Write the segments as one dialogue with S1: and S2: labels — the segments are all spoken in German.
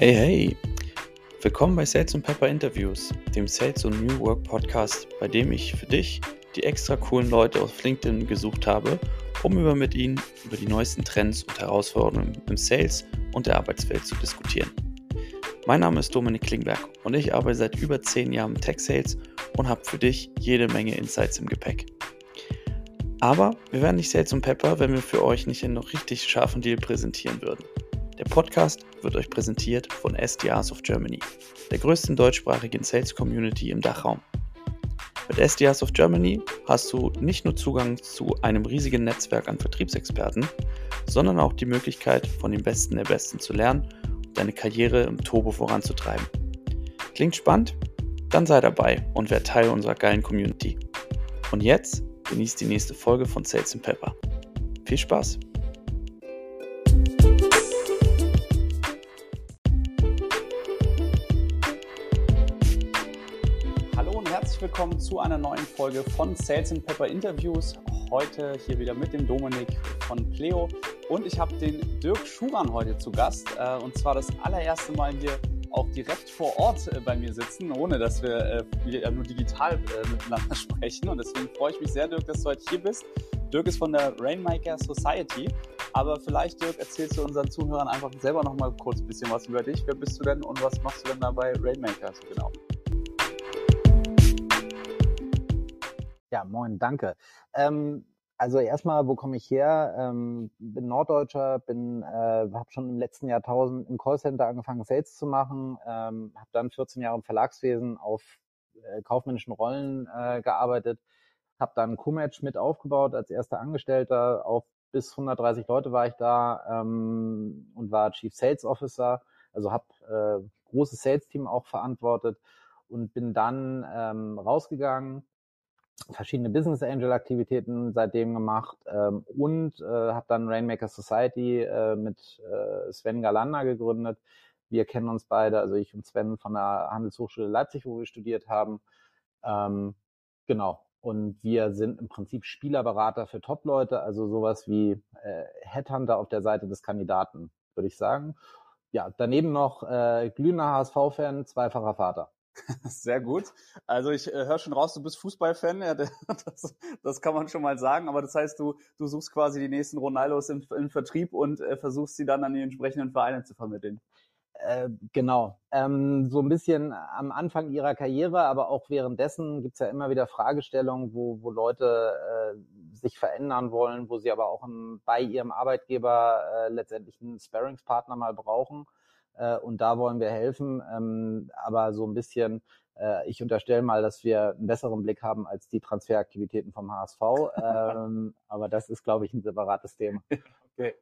S1: Hey, hey! Willkommen bei Sales und Pepper Interviews, dem Sales und New Work Podcast, bei dem ich für dich die extra coolen Leute auf LinkedIn gesucht habe, um über mit ihnen über die neuesten Trends und Herausforderungen im Sales und der Arbeitswelt zu diskutieren. Mein Name ist Dominik Klingberg und ich arbeite seit über 10 Jahren im Tech Sales und habe für dich jede Menge Insights im Gepäck. Aber wir wären nicht Sales und Pepper, wenn wir für euch nicht einen noch richtig scharfen Deal präsentieren würden. Der Podcast wird euch präsentiert von SDRs of Germany, der größten deutschsprachigen Sales Community im Dachraum. Mit SDRs of Germany hast du nicht nur Zugang zu einem riesigen Netzwerk an Vertriebsexperten, sondern auch die Möglichkeit, von den Besten der Besten zu lernen und deine Karriere im Turbo voranzutreiben. Klingt spannend? Dann sei dabei und werd Teil unserer geilen Community. Und jetzt genießt die nächste Folge von Sales Pepper. Viel Spaß! Herzlich willkommen zu einer neuen Folge von Sales and Pepper Interviews. Heute hier wieder mit dem Dominik von Pleo und ich habe den Dirk Schuran heute zu Gast äh, und zwar das allererste Mal hier auch direkt vor Ort äh, bei mir sitzen, ohne dass wir äh, nur digital miteinander sprechen und deswegen freue ich mich sehr, Dirk, dass du heute hier bist. Dirk ist von der Rainmaker Society, aber vielleicht, Dirk, erzählst du unseren Zuhörern einfach selber noch mal kurz ein bisschen was über dich. Wer bist du denn und was machst du denn da bei Rainmaker so genau?
S2: Ja, moin, danke. Ähm, also erstmal, wo komme ich her? Ähm, bin Norddeutscher, bin, äh, habe schon im letzten Jahrtausend im Callcenter angefangen, Sales zu machen, ähm, habe dann 14 Jahre im Verlagswesen auf äh, kaufmännischen Rollen äh, gearbeitet, habe dann Comatch mit aufgebaut als erster Angestellter. Auf bis 130 Leute war ich da ähm, und war Chief Sales Officer, also habe äh, großes Sales-Team auch verantwortet und bin dann ähm, rausgegangen verschiedene Business Angel Aktivitäten seitdem gemacht ähm, und äh, habe dann Rainmaker Society äh, mit äh, Sven Galanda gegründet. Wir kennen uns beide, also ich und Sven von der Handelshochschule Leipzig, wo wir studiert haben. Ähm, genau. Und wir sind im Prinzip Spielerberater für Top-Leute, also sowas wie äh, Headhunter auf der Seite des Kandidaten, würde ich sagen. Ja, daneben noch äh, glühender HSV-Fan, zweifacher Vater.
S1: Sehr gut. Also ich äh, höre schon raus, du bist Fußballfan, ja, das, das kann man schon mal sagen. Aber das heißt, du, du suchst quasi die nächsten Ronaldos im, im Vertrieb und äh, versuchst sie dann an die entsprechenden Vereine zu vermitteln.
S2: Äh, genau. Ähm, so ein bisschen am Anfang ihrer Karriere, aber auch währenddessen gibt's ja immer wieder Fragestellungen, wo, wo Leute äh, sich verändern wollen, wo sie aber auch bei ihrem Arbeitgeber äh, letztendlich einen Sparringspartner mal brauchen äh, und da wollen wir helfen. Ähm, aber so ein bisschen, äh, ich unterstelle mal, dass wir einen besseren Blick haben als die Transferaktivitäten vom HSV. ähm, aber das ist, glaube ich, ein separates Thema.
S1: Okay.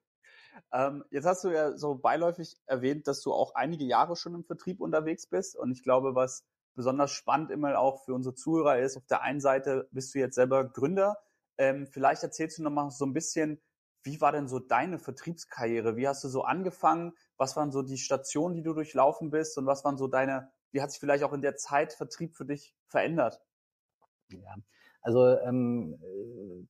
S1: Ähm, jetzt hast du ja so beiläufig erwähnt, dass du auch einige Jahre schon im Vertrieb unterwegs bist. Und ich glaube, was besonders spannend immer auch für unsere Zuhörer ist, auf der einen Seite bist du jetzt selber Gründer. Ähm, vielleicht erzählst du noch mal so ein bisschen, wie war denn so deine Vertriebskarriere? Wie hast du so angefangen? Was waren so die Stationen, die du durchlaufen bist? Und was waren so deine, wie hat sich vielleicht auch in der Zeit Vertrieb für dich verändert?
S2: Ja, also ähm,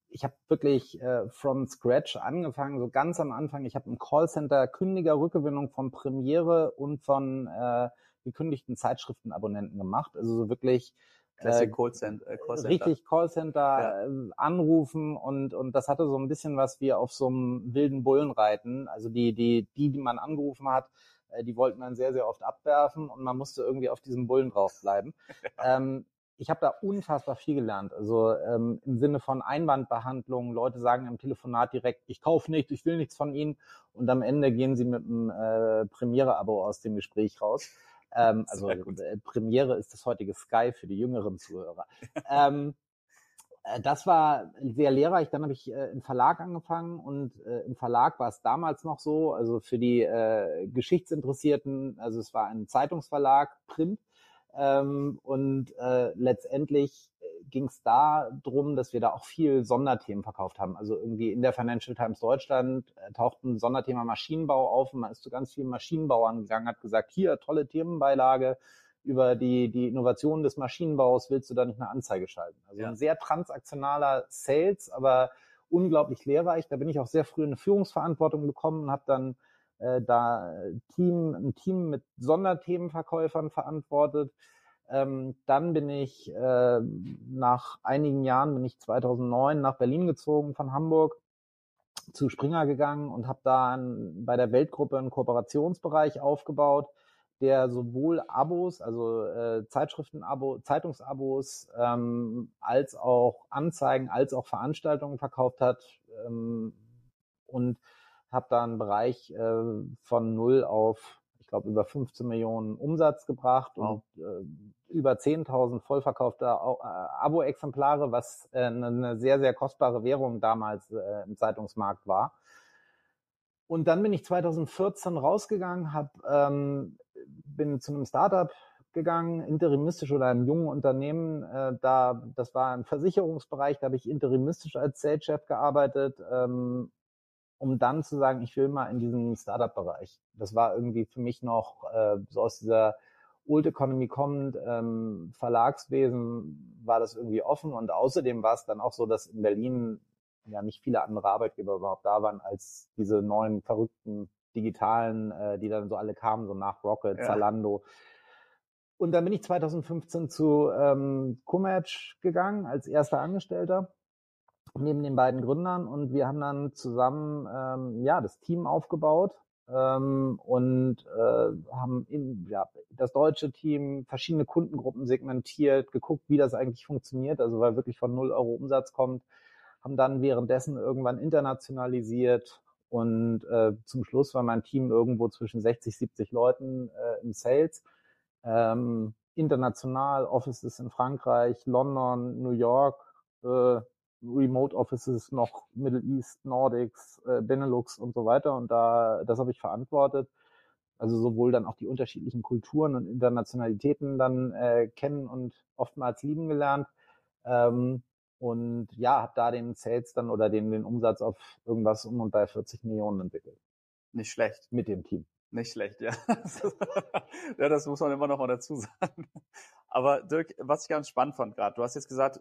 S2: ich habe wirklich äh, from scratch angefangen, so ganz am Anfang. Ich habe im Callcenter Kündigerrückgewinnung von Premiere und von äh, gekündigten Zeitschriftenabonnenten gemacht. Also so wirklich
S1: Classic äh, Callcenter.
S2: Äh, Callcenter. Richtig, Callcenter ja. Äh, anrufen und, und das hatte so ein bisschen was wie auf so einem wilden Bullen reiten. Also die, die, die, die man angerufen hat, äh, die wollten dann sehr, sehr oft abwerfen und man musste irgendwie auf diesem Bullen draufbleiben. ähm, ich habe da unfassbar viel gelernt. Also ähm, im Sinne von Einwandbehandlung. Leute sagen im Telefonat direkt, ich kaufe nicht, ich will nichts von Ihnen. Und am Ende gehen sie mit einem äh, Premiere-Abo aus dem Gespräch raus. Ähm, also äh, Premiere ist das heutige Sky für die jüngeren Zuhörer. ähm, äh, das war sehr lehrreich. Dann habe ich äh, im Verlag angefangen und äh, im Verlag war es damals noch so, also für die äh, Geschichtsinteressierten, also es war ein Zeitungsverlag, Print. Ähm, und äh, letztendlich ging es da drum, dass wir da auch viel Sonderthemen verkauft haben. Also irgendwie in der Financial Times Deutschland äh, taucht ein Sonderthema Maschinenbau auf und man ist zu ganz vielen Maschinenbauern gegangen, hat gesagt, hier, tolle Themenbeilage über die, die Innovation des Maschinenbaus, willst du da nicht eine Anzeige schalten? Also ja. ein sehr transaktionaler Sales, aber unglaublich lehrreich. Da bin ich auch sehr früh in eine Führungsverantwortung gekommen und habe dann äh, da Team, ein Team mit Sonderthemenverkäufern verantwortet. Ähm, dann bin ich äh, nach einigen Jahren, bin ich 2009 nach Berlin gezogen von Hamburg zu Springer gegangen und habe da bei der Weltgruppe einen Kooperationsbereich aufgebaut, der sowohl Abos, also äh, Zeitschriftenabo, Zeitungsabos, ähm, als auch Anzeigen, als auch Veranstaltungen verkauft hat ähm, und habe da einen Bereich äh, von null auf, ich glaube, über 15 Millionen Umsatz gebracht wow. und äh, über 10.000 vollverkaufte äh, Abo-Exemplare, was äh, eine sehr, sehr kostbare Währung damals äh, im Zeitungsmarkt war. Und dann bin ich 2014 rausgegangen, hab, ähm, bin zu einem Startup gegangen, interimistisch oder einem jungen Unternehmen. Äh, da, das war ein Versicherungsbereich, da habe ich interimistisch als Sales-Chef gearbeitet, ähm, um dann zu sagen, ich will mal in diesen Startup-Bereich. Das war irgendwie für mich noch äh, so aus dieser Old Economy kommend, ähm, Verlagswesen war das irgendwie offen und außerdem war es dann auch so, dass in Berlin ja nicht viele andere Arbeitgeber überhaupt da waren als diese neuen verrückten digitalen, äh, die dann so alle kamen, so nach Rocket, ja. Zalando. Und dann bin ich 2015 zu ähm, Comatch gegangen als erster Angestellter neben den beiden Gründern und wir haben dann zusammen ähm, ja das Team aufgebaut ähm, und äh, haben in, ja, das deutsche Team verschiedene Kundengruppen segmentiert, geguckt, wie das eigentlich funktioniert, also weil wirklich von null Euro Umsatz kommt, haben dann währenddessen irgendwann internationalisiert und äh, zum Schluss war mein Team irgendwo zwischen 60, 70 Leuten äh, im Sales. Ähm, international, Offices in Frankreich, London, New York, äh, Remote Offices noch Middle East, Nordics, äh, Benelux und so weiter. Und da, das habe ich verantwortet. Also sowohl dann auch die unterschiedlichen Kulturen und Internationalitäten dann äh, kennen und oftmals lieben gelernt. Ähm, und ja, habe da den Sales dann oder den, den Umsatz auf irgendwas um und bei 40 Millionen entwickelt.
S1: Nicht schlecht.
S2: Mit dem Team.
S1: Nicht schlecht, ja. ja, das muss man immer noch mal dazu sagen. Aber Dirk, was ich ganz spannend fand gerade, du hast jetzt gesagt,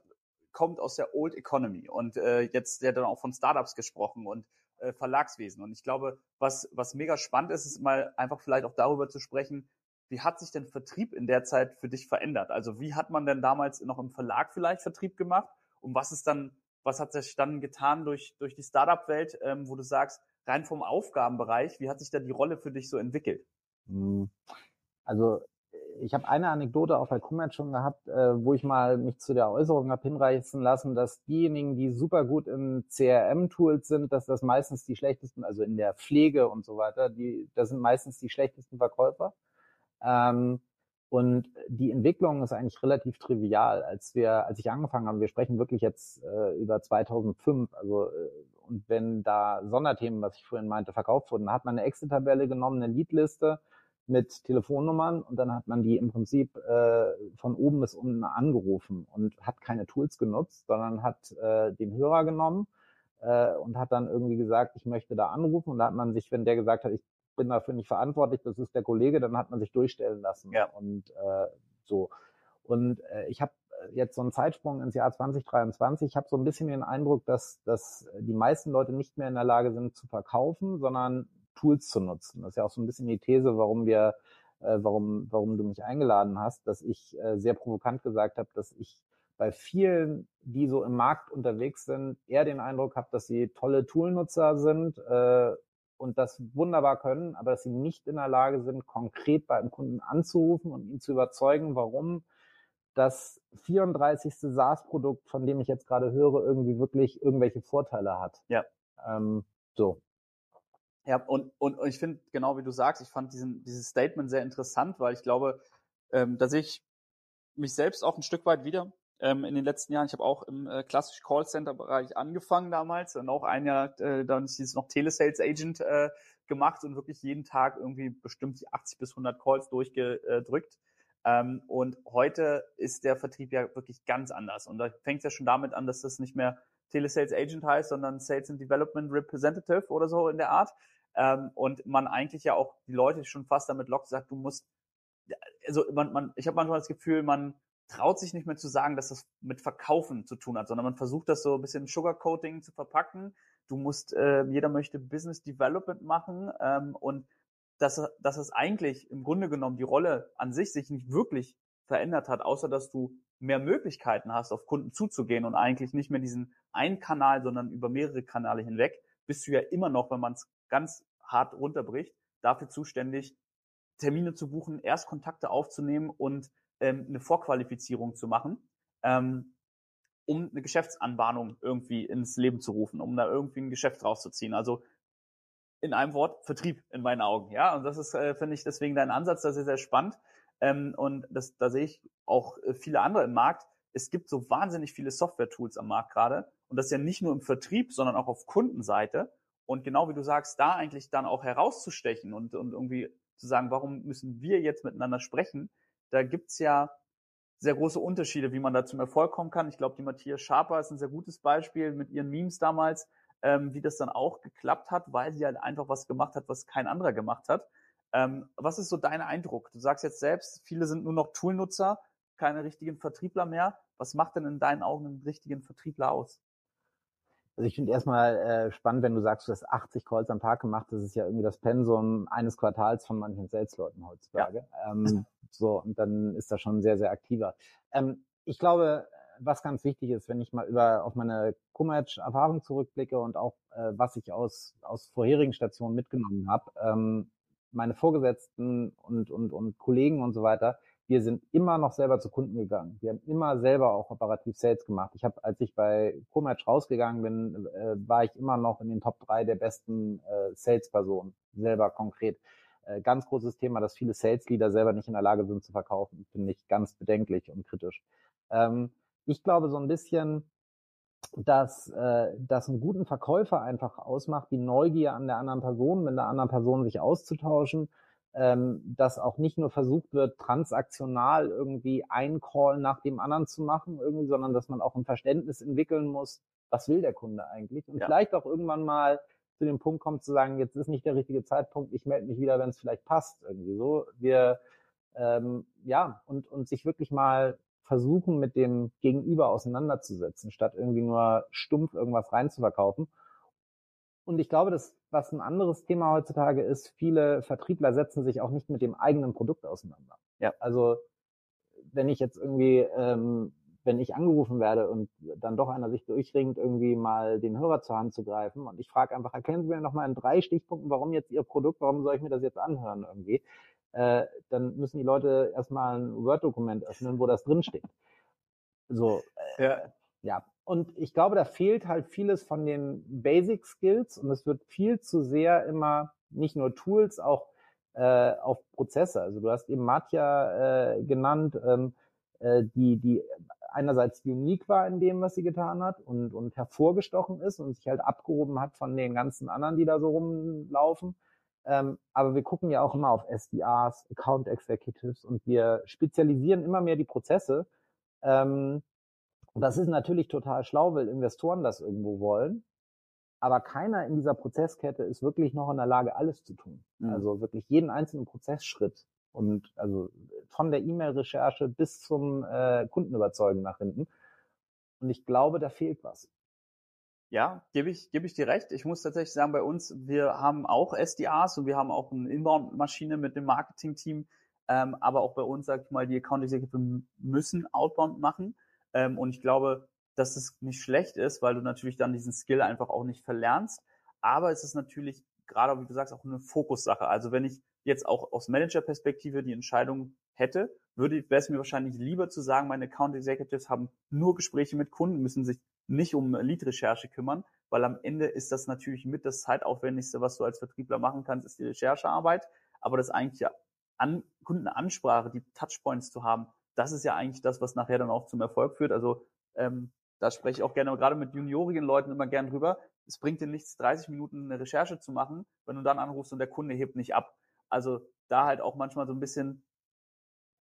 S1: kommt aus der Old Economy und äh, jetzt ja dann auch von Startups gesprochen und äh, Verlagswesen. Und ich glaube, was, was mega spannend ist, ist mal einfach vielleicht auch darüber zu sprechen, wie hat sich denn Vertrieb in der Zeit für dich verändert? Also wie hat man denn damals noch im Verlag vielleicht Vertrieb gemacht? Und was ist dann, was hat sich dann getan durch, durch die Startup-Welt, ähm, wo du sagst, rein vom Aufgabenbereich, wie hat sich da die Rolle für dich so entwickelt?
S2: Hm. Also ich habe eine Anekdote auf der Kummet schon gehabt, äh, wo ich mal mich zu der Äußerung habe hinreißen lassen, dass diejenigen, die super gut in CRM-Tools sind, dass das meistens die schlechtesten, also in der Pflege und so weiter, die, das sind meistens die schlechtesten Verkäufer. Ähm, und die Entwicklung ist eigentlich relativ trivial. Als wir, als ich angefangen habe, wir sprechen wirklich jetzt äh, über 2005, also äh, und wenn da Sonderthemen, was ich vorhin meinte, verkauft wurden, hat man eine Excel-Tabelle genommen, eine Leadliste mit Telefonnummern und dann hat man die im Prinzip äh, von oben bis unten angerufen und hat keine Tools genutzt, sondern hat äh, den Hörer genommen äh, und hat dann irgendwie gesagt, ich möchte da anrufen und da hat man sich, wenn der gesagt hat, ich bin dafür nicht verantwortlich, das ist der Kollege, dann hat man sich durchstellen lassen
S1: ja.
S2: und äh, so. Und äh, ich habe jetzt so einen Zeitsprung ins Jahr 2023. Ich habe so ein bisschen den Eindruck, dass, dass die meisten Leute nicht mehr in der Lage sind zu verkaufen, sondern Tools zu nutzen. Das ist ja auch so ein bisschen die These, warum wir, äh, warum, warum du mich eingeladen hast, dass ich äh, sehr provokant gesagt habe, dass ich bei vielen, die so im Markt unterwegs sind, eher den Eindruck habe, dass sie tolle Toolnutzer sind äh, und das wunderbar können, aber dass sie nicht in der Lage sind, konkret bei einem Kunden anzurufen und ihn zu überzeugen, warum das 34. SaaS-Produkt, von dem ich jetzt gerade höre, irgendwie wirklich irgendwelche Vorteile hat.
S1: Ja.
S2: Ähm, so.
S1: Ja, und, und, und ich finde, genau wie du sagst, ich fand diesen, dieses Statement sehr interessant, weil ich glaube, ähm, da sehe ich mich selbst auch ein Stück weit wieder ähm, in den letzten Jahren. Ich habe auch im äh, klassischen Callcenter-Bereich angefangen damals und auch ein Jahr äh, dann hieß es noch Telesales Agent äh, gemacht und wirklich jeden Tag irgendwie bestimmt die 80 bis 100 Calls durchgedrückt. Ähm, und heute ist der Vertrieb ja wirklich ganz anders. Und da fängt es ja schon damit an, dass das nicht mehr Telesales Agent heißt, sondern Sales and Development Representative oder so in der Art. Ähm, und man eigentlich ja auch die Leute schon fast damit lockt, sagt, du musst, also man, man, ich habe manchmal das Gefühl, man traut sich nicht mehr zu sagen, dass das mit Verkaufen zu tun hat, sondern man versucht das so ein bisschen Sugarcoating zu verpacken. Du musst, äh, jeder möchte Business Development machen ähm, und dass, dass es eigentlich im Grunde genommen die Rolle an sich sich nicht wirklich verändert hat, außer dass du mehr Möglichkeiten hast, auf Kunden zuzugehen und eigentlich nicht mehr diesen einen Kanal, sondern über mehrere Kanäle hinweg, bist du ja immer noch, wenn man es ganz hart runterbricht, dafür zuständig, Termine zu buchen, Erstkontakte aufzunehmen und ähm, eine Vorqualifizierung zu machen, ähm, um eine Geschäftsanbahnung irgendwie ins Leben zu rufen, um da irgendwie ein Geschäft rauszuziehen. Also in einem Wort Vertrieb in meinen Augen. Ja, und das ist, äh, finde ich, deswegen dein Ansatz, das ist sehr spannend. Ähm, und das, da sehe ich auch äh, viele andere im Markt. Es gibt so wahnsinnig viele Software-Tools am Markt gerade. Und das ja nicht nur im Vertrieb, sondern auch auf Kundenseite. Und genau wie du sagst, da eigentlich dann auch herauszustechen und, und irgendwie zu sagen, warum müssen wir jetzt miteinander sprechen? Da gibt's ja sehr große Unterschiede, wie man da zum Erfolg kommen kann. Ich glaube, die Matthias Schaper ist ein sehr gutes Beispiel mit ihren Memes damals, ähm, wie das dann auch geklappt hat, weil sie halt einfach was gemacht hat, was kein anderer gemacht hat. Ähm, was ist so dein Eindruck? Du sagst jetzt selbst, viele sind nur noch Toolnutzer, keine richtigen Vertriebler mehr. Was macht denn in deinen Augen einen richtigen Vertriebler aus?
S2: Also ich finde erstmal äh, spannend, wenn du sagst, du hast 80 Calls am Tag gemacht. Das ist ja irgendwie das Pensum eines Quartals von manchen Salesleuten heutzutage. Ja. Ähm, so, und dann ist das schon sehr, sehr aktiver. Ähm, ich glaube, was ganz wichtig ist, wenn ich mal über auf meine Commatch-Erfahrung zurückblicke und auch äh, was ich aus, aus vorherigen Stationen mitgenommen habe, ähm, meine Vorgesetzten und, und, und Kollegen und so weiter, wir sind immer noch selber zu Kunden gegangen. Wir haben immer selber auch operativ Sales gemacht. Ich habe, als ich bei Comatch rausgegangen bin, äh, war ich immer noch in den Top drei der besten äh, Sales-Personen, selber konkret. Äh, ganz großes Thema, dass viele Sales-Leader selber nicht in der Lage sind zu verkaufen, finde ich ganz bedenklich und kritisch. Ähm, ich glaube so ein bisschen, dass äh, das einen guten Verkäufer einfach ausmacht, die Neugier an der anderen Person, mit der anderen Person sich auszutauschen ähm, dass auch nicht nur versucht wird, transaktional irgendwie ein Call nach dem anderen zu machen, irgendwie, sondern dass man auch ein Verständnis entwickeln muss, was will der Kunde eigentlich? Und ja. vielleicht auch irgendwann mal zu dem Punkt kommt zu sagen, jetzt ist nicht der richtige Zeitpunkt, ich melde mich wieder, wenn es vielleicht passt, irgendwie so. Wir ähm, ja, und, und sich wirklich mal versuchen, mit dem Gegenüber auseinanderzusetzen, statt irgendwie nur stumpf irgendwas reinzuverkaufen. Und ich glaube, dass was ein anderes Thema heutzutage ist, viele Vertriebler setzen sich auch nicht mit dem eigenen Produkt auseinander. Ja. Also wenn ich jetzt irgendwie, ähm, wenn ich angerufen werde und dann doch einer sich durchringt, irgendwie mal den Hörer zur Hand zu greifen und ich frage einfach, erkennen Sie mir noch mal in drei Stichpunkten, warum jetzt Ihr Produkt, warum soll ich mir das jetzt anhören irgendwie, äh, dann müssen die Leute erstmal ein Word-Dokument öffnen, wo das drinsteht. So, äh, ja. ja, und ich glaube, da fehlt halt vieles von den Basic Skills und es wird viel zu sehr immer nicht nur Tools, auch äh, auf Prozesse. Also du hast eben Matja äh, genannt, ähm, äh, die, die einerseits unique war in dem, was sie getan hat und, und hervorgestochen ist und sich halt abgehoben hat von den ganzen anderen, die da so rumlaufen. Ähm, aber wir gucken ja auch immer auf SDRs, Account Executives und wir spezialisieren immer mehr die Prozesse. Ähm, und das ist natürlich total schlau, weil Investoren das irgendwo wollen. Aber keiner in dieser Prozesskette ist wirklich noch in der Lage, alles zu tun. Mhm. Also wirklich jeden einzelnen Prozessschritt. Und also von der E-Mail-Recherche bis zum äh, Kundenüberzeugen nach hinten. Und ich glaube, da fehlt was.
S1: Ja, gebe ich, gebe ich dir recht. Ich muss tatsächlich sagen, bei uns, wir haben auch SDAs und wir haben auch eine Inbound-Maschine mit dem Marketing-Team. Ähm, aber auch bei uns, sag ich mal, die Account Executive müssen Outbound machen. Ähm, und ich glaube, dass es nicht schlecht ist, weil du natürlich dann diesen Skill einfach auch nicht verlernst. Aber es ist natürlich gerade, wie du sagst, auch eine Fokussache. Also wenn ich jetzt auch aus Manager-Perspektive die Entscheidung hätte, würde wäre es mir wahrscheinlich lieber zu sagen, meine Account Executives haben nur Gespräche mit Kunden, müssen sich nicht um Lead-Recherche kümmern, weil am Ende ist das natürlich mit das zeitaufwendigste, was du als Vertriebler machen kannst, ist die Recherchearbeit. Aber das eigentliche An Kundenansprache, die Touchpoints zu haben, das ist ja eigentlich das, was nachher dann auch zum Erfolg führt. Also ähm, da spreche ich auch gerne, gerade mit juniorigen Leuten immer gern drüber. Es bringt dir nichts, 30 Minuten eine Recherche zu machen, wenn du dann anrufst und der Kunde hebt nicht ab. Also da halt auch manchmal so ein bisschen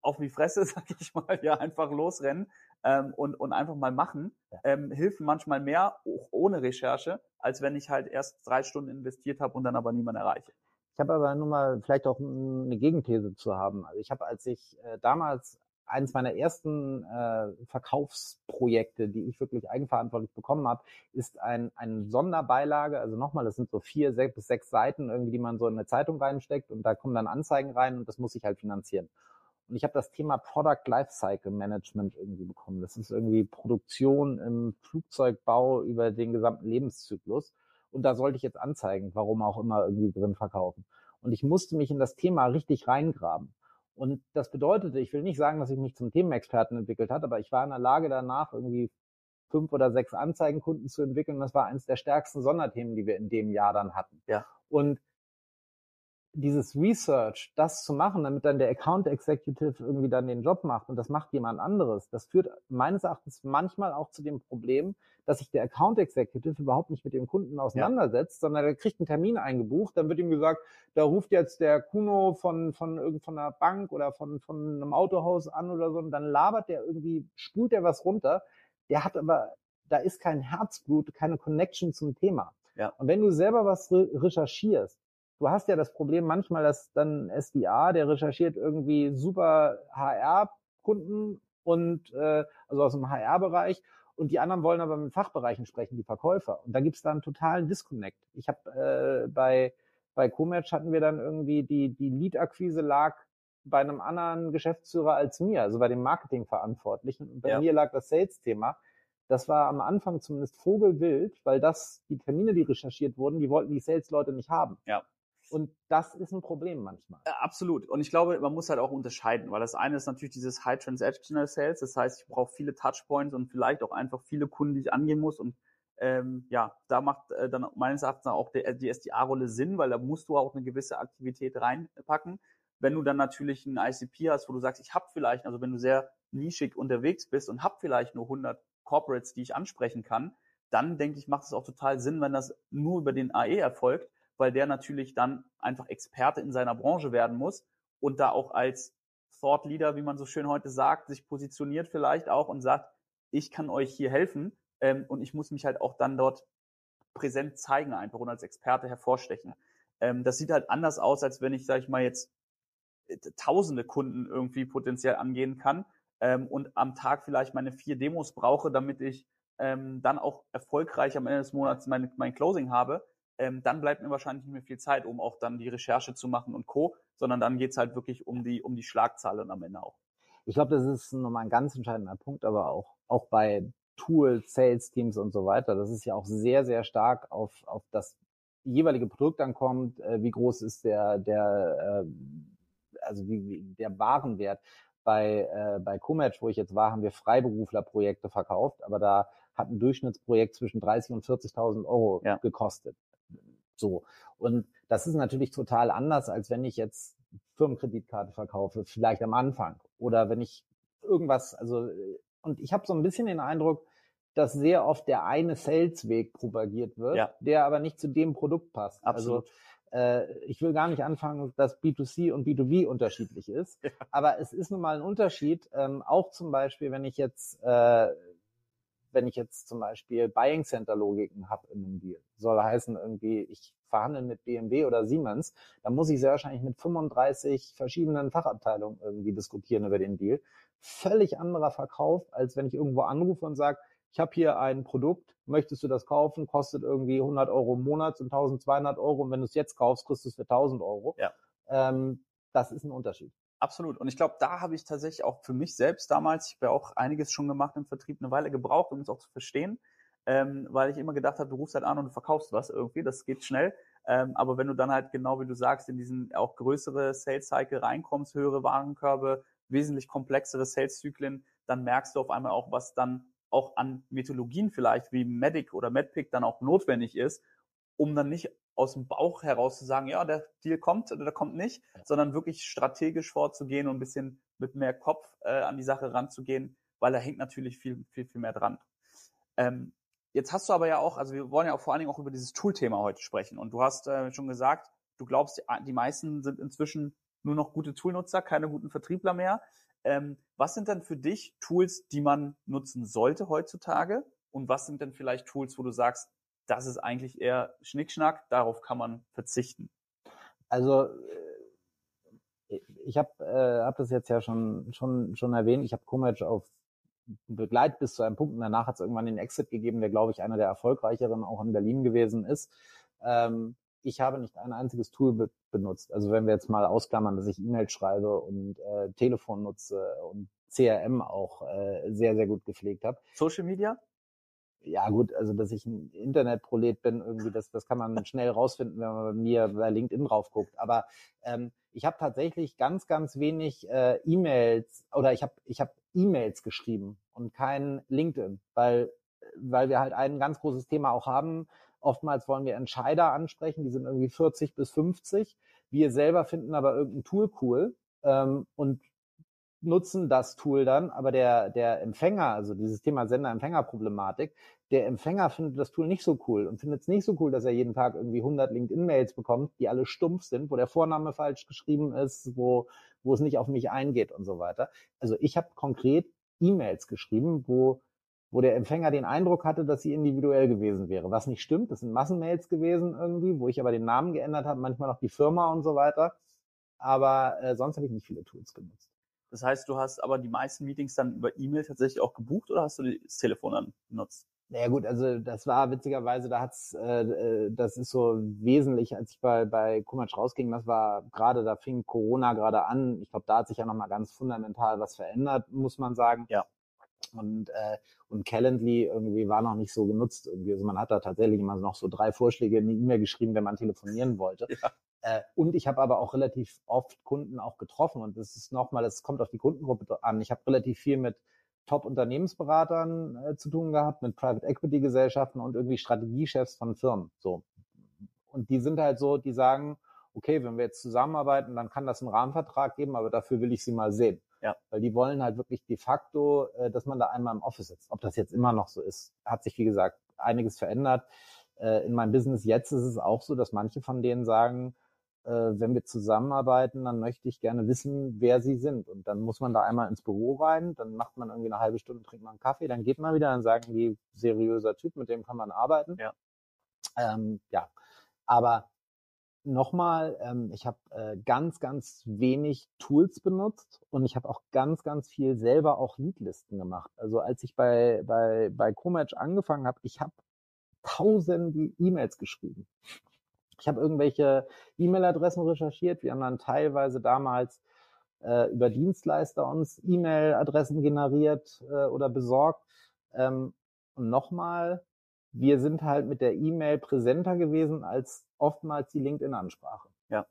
S1: auf die Fresse, sag ich mal, ja, einfach losrennen ähm, und, und einfach mal machen, ähm, hilft manchmal mehr auch ohne Recherche, als wenn ich halt erst drei Stunden investiert habe und dann aber niemand erreiche.
S2: Ich habe aber nur mal vielleicht auch eine Gegenthese zu haben. Also ich habe, als ich äh, damals eines meiner ersten äh, Verkaufsprojekte, die ich wirklich eigenverantwortlich bekommen habe, ist ein, ein Sonderbeilage. Also nochmal, das sind so vier sechs bis sechs Seiten irgendwie, die man so in eine Zeitung reinsteckt und da kommen dann Anzeigen rein und das muss ich halt finanzieren. Und ich habe das Thema Product Lifecycle Management irgendwie bekommen. Das ist irgendwie Produktion im Flugzeugbau über den gesamten Lebenszyklus. Und da sollte ich jetzt Anzeigen, warum auch immer, irgendwie drin verkaufen. Und ich musste mich in das Thema richtig reingraben. Und das bedeutete, ich will nicht sagen, dass ich mich zum Themenexperten entwickelt hat, aber ich war in der Lage danach irgendwie fünf oder sechs Anzeigenkunden zu entwickeln. Das war eines der stärksten Sonderthemen, die wir in dem Jahr dann hatten.
S1: Ja.
S2: Und dieses Research, das zu machen, damit dann der Account Executive irgendwie dann den Job macht und das macht jemand anderes, das führt meines Erachtens manchmal auch zu dem Problem, dass sich der Account Executive überhaupt nicht mit dem Kunden auseinandersetzt, ja. sondern er kriegt einen Termin eingebucht, dann wird ihm gesagt, da ruft jetzt der Kuno von, von irgendeiner Bank oder von, von einem Autohaus an oder so und dann labert der irgendwie, spult der was runter, der hat aber, da ist kein Herzblut, keine Connection zum Thema.
S1: Ja.
S2: Und wenn du selber was re recherchierst, du hast ja das Problem manchmal, dass dann SDA, der recherchiert irgendwie super HR-Kunden und äh, also aus dem HR-Bereich und die anderen wollen aber mit Fachbereichen sprechen, die Verkäufer. Und da gibt's da einen totalen Disconnect. Ich habe äh, bei bei Comatch hatten wir dann irgendwie die die Lead-Akquise lag bei einem anderen Geschäftsführer als mir, also bei dem Marketingverantwortlichen. Und bei ja. mir lag das Sales-Thema. Das war am Anfang zumindest vogelwild, weil das die Termine, die recherchiert wurden, die wollten die Sales-Leute nicht haben.
S1: Ja.
S2: Und das ist ein Problem manchmal.
S1: Ja, absolut. Und ich glaube, man muss halt auch unterscheiden, weil das eine ist natürlich dieses High Transactional Sales. Das heißt, ich brauche viele Touchpoints und vielleicht auch einfach viele Kunden, die ich angehen muss. Und ähm, ja, da macht äh, dann meines Erachtens auch der, die SDA-Rolle Sinn, weil da musst du auch eine gewisse Aktivität reinpacken. Wenn du dann natürlich ein ICP hast, wo du sagst, ich habe vielleicht, also wenn du sehr nischig unterwegs bist und habe vielleicht nur 100 Corporates, die ich ansprechen kann, dann denke ich, macht es auch total Sinn, wenn das nur über den AE erfolgt, weil der natürlich dann einfach Experte in seiner Branche werden muss und da auch als Thought Leader, wie man so schön heute sagt, sich positioniert vielleicht auch und sagt, ich kann euch hier helfen ähm, und ich muss mich halt auch dann dort präsent zeigen einfach und als Experte hervorstechen. Ähm, das sieht halt anders aus, als wenn ich, sag ich mal, jetzt äh, tausende Kunden irgendwie potenziell angehen kann ähm, und am Tag vielleicht meine vier Demos brauche, damit ich ähm, dann auch erfolgreich am Ende des Monats mein, mein Closing habe ähm, dann bleibt mir wahrscheinlich nicht mehr viel Zeit, um auch dann die Recherche zu machen und Co., sondern dann geht's halt wirklich um die, um die Schlagzahlen am Ende auch.
S2: Ich glaube, das ist nochmal ein ganz entscheidender Punkt, aber auch, auch bei Tools, Sales Teams und so weiter. Das ist ja auch sehr, sehr stark auf, auf das jeweilige Produkt ankommt. Äh, wie groß ist der, der, äh, also wie, wie der Warenwert? Bei, äh, bei Comatch, wo ich jetzt war, haben wir Freiberuflerprojekte verkauft, aber da hat ein Durchschnittsprojekt zwischen 30 und 40.000 Euro ja. gekostet. So. Und das ist natürlich total anders, als wenn ich jetzt Firmenkreditkarte verkaufe, vielleicht am Anfang. Oder wenn ich irgendwas, also, und ich habe so ein bisschen den Eindruck, dass sehr oft der eine Salesweg propagiert wird, ja. der aber nicht zu dem Produkt passt.
S1: Also, Absolut.
S2: Also ich will gar nicht anfangen, dass B2C und B2B unterschiedlich ist, ja. aber es ist nun mal ein Unterschied. Ähm, auch zum Beispiel, wenn ich jetzt äh, wenn ich jetzt zum Beispiel Buying Center Logiken habe in einem Deal, soll heißen irgendwie, ich verhandle mit BMW oder Siemens, dann muss ich sehr wahrscheinlich mit 35 verschiedenen Fachabteilungen irgendwie diskutieren über den Deal. Völlig anderer Verkauf, als wenn ich irgendwo anrufe und sage, ich habe hier ein Produkt, möchtest du das kaufen, kostet irgendwie 100 Euro im Monat und 1200 Euro und wenn du es jetzt kaufst, kriegst du es für 1000 Euro.
S1: Ja.
S2: Ähm, das ist ein Unterschied.
S1: Absolut. Und ich glaube, da habe ich tatsächlich auch für mich selbst damals, ich habe ja auch einiges schon gemacht im Vertrieb, eine Weile gebraucht, um es auch zu verstehen, ähm, weil ich immer gedacht habe, du rufst halt an und du verkaufst was irgendwie, das geht schnell. Ähm, aber wenn du dann halt genau wie du sagst, in diesen auch größere Sales Cycle reinkommst, höhere Warenkörbe, wesentlich komplexere Sales-Zyklen, dann merkst du auf einmal auch, was dann auch an Methodologien vielleicht wie Medic oder MedPick dann auch notwendig ist, um dann nicht aus dem Bauch heraus zu sagen, ja, der Deal kommt oder der kommt nicht, sondern wirklich strategisch vorzugehen und ein bisschen mit mehr Kopf äh, an die Sache ranzugehen, weil da hängt natürlich viel, viel, viel mehr dran. Ähm, jetzt hast du aber ja auch, also wir wollen ja auch vor allen Dingen auch über dieses Tool-Thema heute sprechen. Und du hast äh, schon gesagt, du glaubst, die, meisten sind inzwischen nur noch gute Toolnutzer, keine guten Vertriebler mehr. Ähm, was sind denn für dich Tools, die man nutzen sollte heutzutage? Und was sind denn vielleicht Tools, wo du sagst, das ist eigentlich eher Schnickschnack, darauf kann man verzichten.
S2: Also ich habe äh, hab das jetzt ja schon schon schon erwähnt. Ich habe Komatch auf begleitet bis zu einem Punkt und danach hat es irgendwann den Exit gegeben, der glaube ich einer der erfolgreicheren auch in Berlin gewesen ist. Ähm, ich habe nicht ein einziges Tool be benutzt. Also wenn wir jetzt mal ausklammern, dass ich E-Mail schreibe und äh, Telefon nutze und CRM auch äh, sehr, sehr gut gepflegt habe.
S1: Social Media?
S2: Ja gut, also dass ich ein Internetprolet bin, irgendwie, das, das kann man schnell rausfinden, wenn man bei mir bei LinkedIn drauf guckt. Aber ähm, ich habe tatsächlich ganz, ganz wenig äh, E-Mails oder ich habe ich hab E-Mails geschrieben und kein LinkedIn, weil, weil wir halt ein ganz großes Thema auch haben. Oftmals wollen wir Entscheider ansprechen, die sind irgendwie 40 bis 50. Wir selber finden aber irgendein Tool cool ähm, und nutzen das Tool dann, aber der, der Empfänger, also dieses Thema Sender-Empfänger-Problematik, der Empfänger findet das Tool nicht so cool und findet es nicht so cool, dass er jeden Tag irgendwie 100 LinkedIn-Mails bekommt, die alle stumpf sind, wo der Vorname falsch geschrieben ist, wo, wo es nicht auf mich eingeht und so weiter. Also ich habe konkret E-Mails geschrieben, wo, wo der Empfänger den Eindruck hatte, dass sie individuell gewesen wäre, was nicht stimmt. Das sind Massenmails gewesen irgendwie, wo ich aber den Namen geändert habe, manchmal noch die Firma und so weiter. Aber äh, sonst habe ich nicht viele Tools genutzt.
S1: Das heißt, du hast aber die meisten Meetings dann über E-Mail tatsächlich auch gebucht oder hast du das Telefon dann benutzt?
S2: Naja gut, also das war witzigerweise, da hat's, äh, äh, das ist so wesentlich, als ich bei, bei Kumatsch rausging, das war gerade, da fing Corona gerade an. Ich glaube, da hat sich ja nochmal ganz fundamental was verändert, muss man sagen.
S1: Ja.
S2: Und, äh, und Calendly irgendwie war noch nicht so genutzt irgendwie. Also man hat da tatsächlich immer noch so drei Vorschläge in die E-Mail geschrieben, wenn man telefonieren wollte. Ja. Äh, und ich habe aber auch relativ oft Kunden auch getroffen und das ist nochmal, es kommt auf die Kundengruppe an. Ich habe relativ viel mit Top-Unternehmensberatern äh, zu tun gehabt, mit Private Equity Gesellschaften und irgendwie Strategiechefs von Firmen. So. Und die sind halt so, die sagen, okay, wenn wir jetzt zusammenarbeiten, dann kann das einen Rahmenvertrag geben, aber dafür will ich sie mal sehen.
S1: Ja.
S2: Weil die wollen halt wirklich de facto, äh, dass man da einmal im Office sitzt. Ob das jetzt immer noch so ist, hat sich, wie gesagt, einiges verändert. Äh, in meinem Business jetzt ist es auch so, dass manche von denen sagen, wenn wir zusammenarbeiten, dann möchte ich gerne wissen, wer sie sind. Und dann muss man da einmal ins Büro rein, dann macht man irgendwie eine halbe Stunde, trinkt man einen Kaffee, dann geht man wieder, dann sagen die, seriöser Typ, mit dem kann man arbeiten.
S1: Ja.
S2: Ähm, ja. Aber nochmal, ähm, ich habe äh, ganz, ganz wenig Tools benutzt und ich habe auch ganz, ganz viel selber auch Leadlisten gemacht. Also als ich bei, bei, bei Comatch angefangen habe, ich habe tausende E-Mails geschrieben. Ich habe irgendwelche E-Mail-Adressen recherchiert. Wir haben dann teilweise damals äh, über Dienstleister uns E-Mail-Adressen generiert äh, oder besorgt. Ähm, und nochmal, wir sind halt mit der E-Mail präsenter gewesen als oftmals die LinkedIn-Ansprache.
S1: Ja.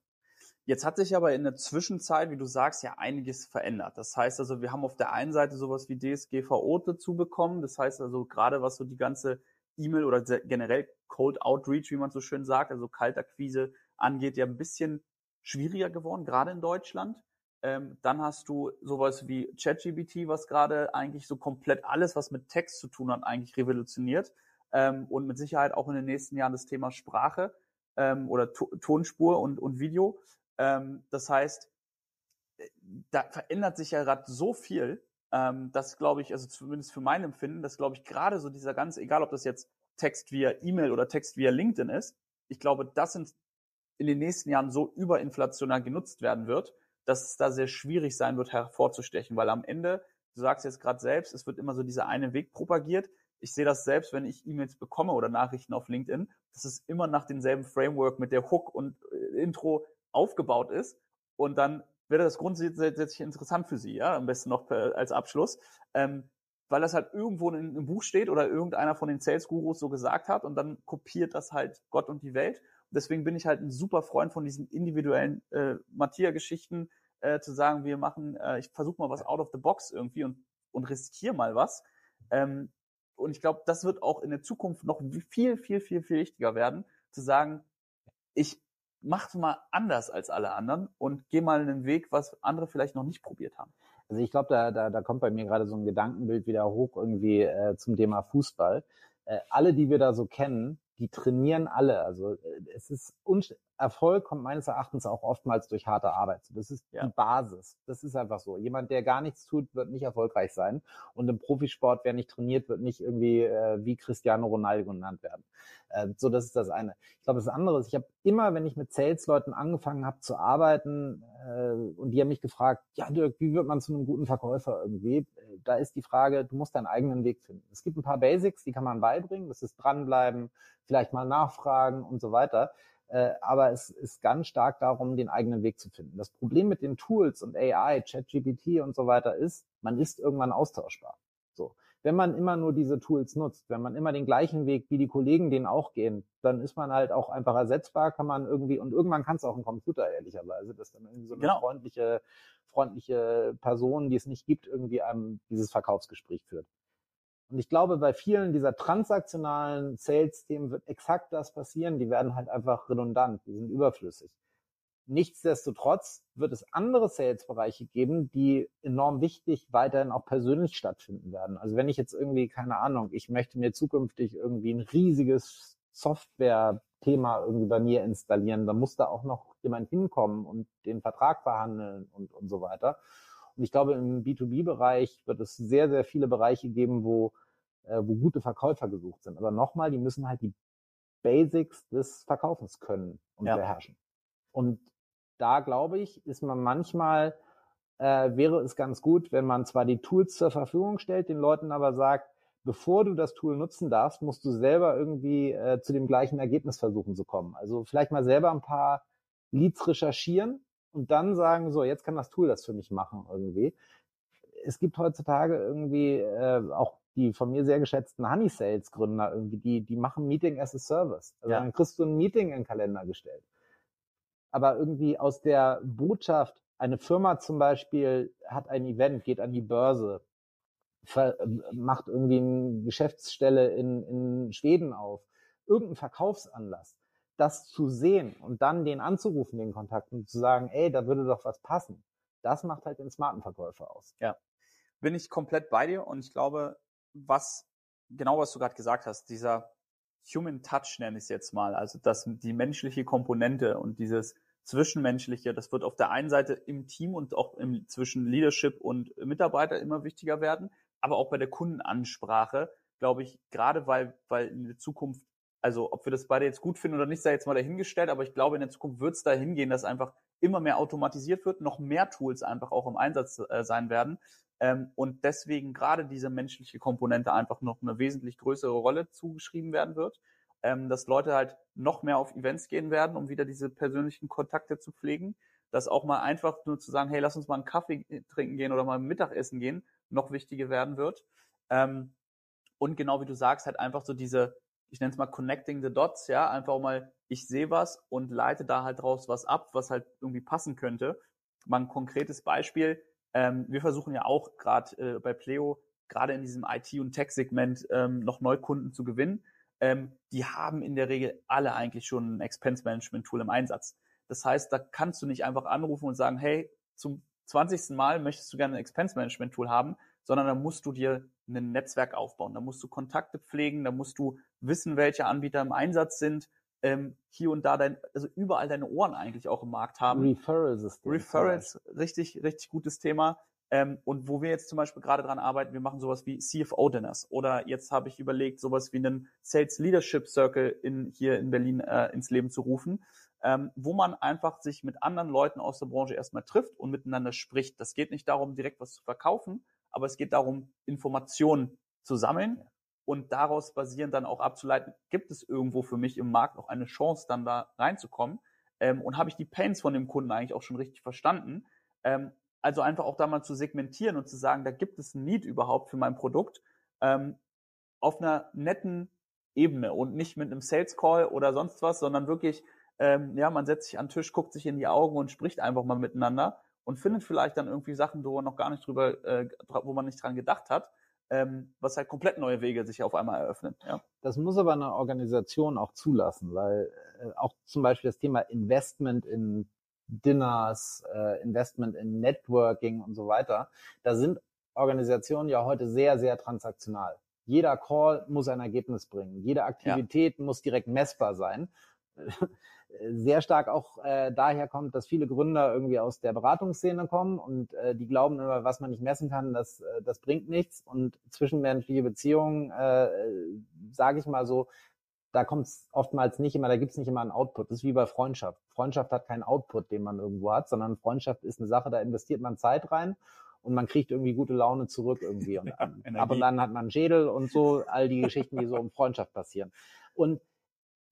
S1: Jetzt hat sich aber in der Zwischenzeit, wie du sagst, ja einiges verändert. Das heißt also, wir haben auf der einen Seite sowas wie DSGVO dazu bekommen. Das heißt also, gerade was so die ganze E-Mail oder generell Cold Outreach, wie man so schön sagt, also Kaltakquise angeht, ja ein bisschen schwieriger geworden, gerade in Deutschland. Ähm, dann hast du sowas wie ChatGBT, was gerade eigentlich so komplett alles, was mit Text zu tun hat, eigentlich revolutioniert. Ähm, und mit Sicherheit auch in den nächsten Jahren das Thema Sprache ähm, oder to Tonspur und, und Video. Ähm, das heißt, äh, da verändert sich ja gerade so viel, ähm, das glaube ich, also zumindest für mein Empfinden, dass glaube ich gerade so dieser ganze, egal ob das jetzt Text via E-Mail oder Text via LinkedIn ist, ich glaube, das sind in den nächsten Jahren so überinflational genutzt werden wird, dass es da sehr schwierig sein wird, hervorzustechen, weil am Ende, du sagst jetzt gerade selbst, es wird immer so dieser eine Weg propagiert. Ich sehe das selbst, wenn ich E-Mails bekomme oder Nachrichten auf LinkedIn, dass es immer nach demselben Framework mit der Hook und äh, Intro aufgebaut ist und dann wäre das grundsätzlich interessant für Sie, ja, am besten noch als Abschluss, ähm, weil das halt irgendwo in einem Buch steht oder irgendeiner von den Sales-Gurus so gesagt hat und dann kopiert das halt Gott und die Welt. Und deswegen bin ich halt ein super Freund von diesen individuellen äh, Mattia-Geschichten, äh, zu sagen, wir machen, äh, ich versuche mal was out of the box irgendwie und, und riskiere mal was. Ähm, und ich glaube, das wird auch in der Zukunft noch viel, viel, viel, viel wichtiger werden, zu sagen, ich mach mal anders als alle anderen und geh mal einen Weg, was andere vielleicht noch nicht probiert haben.
S2: Also ich glaube, da, da, da kommt bei mir gerade so ein Gedankenbild wieder hoch irgendwie äh, zum Thema Fußball. Äh, alle, die wir da so kennen, die trainieren alle. Also äh, es ist Erfolg kommt meines Erachtens auch oftmals durch harte Arbeit. Das ist
S1: Ja.
S2: die Basis. Das ist einfach so. Jemand, der gar nichts tut, wird nicht erfolgreich sein. Und im Profisport, wer nicht trainiert, wird nicht irgendwie äh, wie Cristiano Ronaldo genannt werden. Äh, so, das ist das eine. Ich glaube, das andere ist, ich habe immer, wenn ich mit Sales-Leuten angefangen habe zu arbeiten, äh, und die haben mich gefragt, ja Dirk, wie wird man zu einem guten Verkäufer irgendwie? Äh, Da ist die Frage, du musst deinen eigenen Weg finden. Es gibt ein paar Basics, die kann man beibringen. Das ist dranbleiben, vielleicht mal nachfragen und so weiter. Äh, aber es ist ganz stark darum, den eigenen Weg zu finden. Das Problem mit den Tools und AI, ChatGPT und so weiter ist, man ist irgendwann austauschbar. So. Wenn man immer nur diese Tools nutzt, wenn man immer den gleichen Weg wie die Kollegen den auch gehen, dann ist man halt auch einfach ersetzbar, kann man irgendwie, und irgendwann kann es auch ein Computer, ehrlicherweise, dass dann irgendwie so eine
S1: Genau.
S2: freundliche, freundliche Person, die es nicht gibt, irgendwie einem dieses Verkaufsgespräch führt. Und ich glaube, bei vielen dieser transaktionalen Sales-Themen wird exakt das passieren. Die werden halt einfach redundant, die sind überflüssig. Nichtsdestotrotz wird es andere Sales-Bereiche geben, die enorm wichtig weiterhin auch persönlich stattfinden werden. Also wenn ich jetzt irgendwie, keine Ahnung, ich möchte mir zukünftig irgendwie ein riesiges Software-Thema irgendwie bei mir installieren, dann muss da auch noch jemand hinkommen und den Vertrag verhandeln und, und so weiter. Und ich glaube, im B2B-Bereich wird es sehr, sehr viele Bereiche geben, wo, äh, wo gute Verkäufer gesucht sind. Aber nochmal, die müssen halt die Basics des Verkaufens können und
S1: Ja.
S2: beherrschen. Und da glaube ich, ist man manchmal, äh, wäre es ganz gut, wenn man zwar die Tools zur Verfügung stellt, den Leuten aber sagt, bevor du das Tool nutzen darfst, musst du selber irgendwie äh, zu dem gleichen Ergebnis versuchen zu kommen. Also vielleicht mal selber ein paar Leads recherchieren und dann sagen, so, jetzt kann das Tool das für mich machen irgendwie. Es gibt heutzutage irgendwie äh, auch die von mir sehr geschätzten Honey Sales Gründer irgendwie, die, die machen Meeting as a Service. Also
S1: Ja.
S2: dann kriegst du ein Meeting in den Kalender gestellt. Aber irgendwie aus der Botschaft, eine Firma zum Beispiel hat ein Event, geht an die Börse, ver, macht irgendwie eine Geschäftsstelle in, in Schweden auf, irgendein Verkaufsanlass, das zu sehen und dann den anzurufen, den Kontakt und zu sagen, ey, da würde doch was passen. Das macht halt den smarten Verkäufer aus.
S1: bin ich komplett bei dir und ich glaube, was genau was du gerade gesagt hast, dieser Human Touch nenne ich es jetzt mal, also das die menschliche Komponente und dieses zwischenmenschliche, das wird auf der einen Seite im Team und auch im zwischen Leadership und Mitarbeiter immer wichtiger werden, aber auch bei der Kundenansprache, glaube ich, gerade weil weil in der Zukunft also ob wir das beide jetzt gut finden oder nicht, sei jetzt mal dahingestellt, aber ich glaube, in der Zukunft wird es dahin gehen, dass einfach immer mehr automatisiert wird, noch mehr Tools einfach auch im Einsatz äh, sein werden. Ähm, und deswegen gerade diese menschliche Komponente einfach noch eine wesentlich größere Rolle zugeschrieben werden wird. Ähm, dass Leute halt noch mehr auf Events gehen werden, um wieder diese persönlichen Kontakte zu pflegen. Dass auch mal einfach nur zu sagen, hey, lass uns mal einen Kaffee trinken gehen oder mal Mittagessen gehen, noch wichtiger werden wird. Ähm, und genau wie du sagst, halt einfach so diese, ich nenne es mal Connecting the Dots, ja, einfach mal, ich sehe was und leite da halt draus was ab, was halt irgendwie passen könnte. Mal ein konkretes Beispiel. Ähm, wir versuchen ja auch gerade äh, bei Pleo, gerade in diesem IT- und Tech-Segment, ähm, noch Neukunden zu gewinnen. Ähm, die haben in der Regel alle eigentlich schon ein Expense-Management-Tool im Einsatz. Das heißt, da kannst du nicht einfach anrufen und sagen, hey, zum 20. Mal möchtest du gerne ein Expense-Management-Tool haben, sondern da musst du dir ein Netzwerk aufbauen. Da musst du Kontakte pflegen, da musst du wissen, welche Anbieter im Einsatz sind, ähm, hier und da dein, also überall deine Ohren eigentlich auch im Markt haben.
S2: Referral-System.
S1: Referrals, richtig, richtig gutes Thema. Ähm, und wo wir jetzt zum Beispiel gerade dran arbeiten, wir machen sowas wie CFO-Dinners oder jetzt habe ich überlegt, sowas wie einen Sales Leadership Circle in, hier in Berlin äh, ins Leben zu rufen, ähm, wo man einfach sich mit anderen Leuten aus der Branche erstmal trifft und miteinander spricht. Das geht nicht darum, direkt was zu verkaufen, aber es geht darum, Informationen zu sammeln und daraus basierend dann auch abzuleiten, gibt es irgendwo für mich im Markt auch eine Chance, dann da reinzukommen? Ähm, und habe ich die Pains von dem Kunden eigentlich auch schon richtig verstanden? Ähm, also einfach auch da mal zu segmentieren und zu sagen, da gibt es ein Need überhaupt für mein Produkt ähm, auf einer netten Ebene und nicht mit einem Sales Call oder sonst was, sondern wirklich, ähm, ja, man setzt sich an den Tisch, guckt sich in die Augen und spricht einfach mal miteinander und findet vielleicht dann irgendwie Sachen, wo man noch gar nicht drüber, äh, wo man nicht dran gedacht hat, ähm, was halt komplett neue Wege sich auf einmal eröffnen. Ja.
S2: Das muss aber eine Organisation auch zulassen, weil äh, auch zum Beispiel das Thema Investment in Dinners, äh, Investment in Networking und so weiter, da sind Organisationen ja heute sehr, sehr transaktional. Jeder Call muss ein Ergebnis bringen. Jede Aktivität ja. muss direkt messbar sein. Sehr stark auch äh, daher kommt, dass viele Gründer irgendwie aus der Beratungsszene kommen und äh, die glauben immer, was man nicht messen kann, das, äh, das bringt nichts. Und zwischenmenschliche Beziehungen, äh, sage ich mal so, da kommt es oftmals nicht immer, da gibt es nicht immer einen Output. Das ist wie bei Freundschaft. Freundschaft hat keinen Output, den man irgendwo hat, sondern Freundschaft ist eine Sache, da investiert man Zeit rein und man kriegt irgendwie gute Laune zurück irgendwie. Und ja, ab und dann hat man einen Schädel und so, all die Geschichten, die so um Freundschaft passieren. Und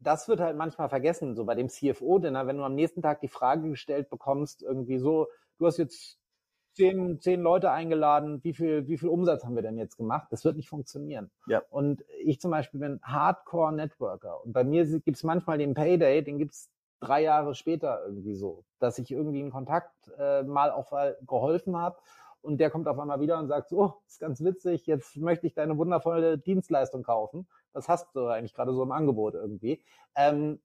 S2: das wird halt manchmal vergessen, so bei dem CFO-Dinner, wenn du am nächsten Tag die Frage gestellt bekommst, irgendwie so, du hast jetzt zehn, zehn Leute eingeladen, wie viel, wie viel Umsatz haben wir denn jetzt gemacht? Das wird nicht funktionieren. Ja. Und ich zum Beispiel bin Hardcore-Networker und bei mir gibt's manchmal den Payday, den gibt's drei Jahre später irgendwie so, dass ich irgendwie einen Kontakt äh, mal auch geholfen habe und der kommt auf einmal wieder und sagt so, oh, ist ganz witzig, jetzt möchte ich deine wundervolle Dienstleistung kaufen. Was hast du eigentlich gerade so im Angebot irgendwie? Ähm,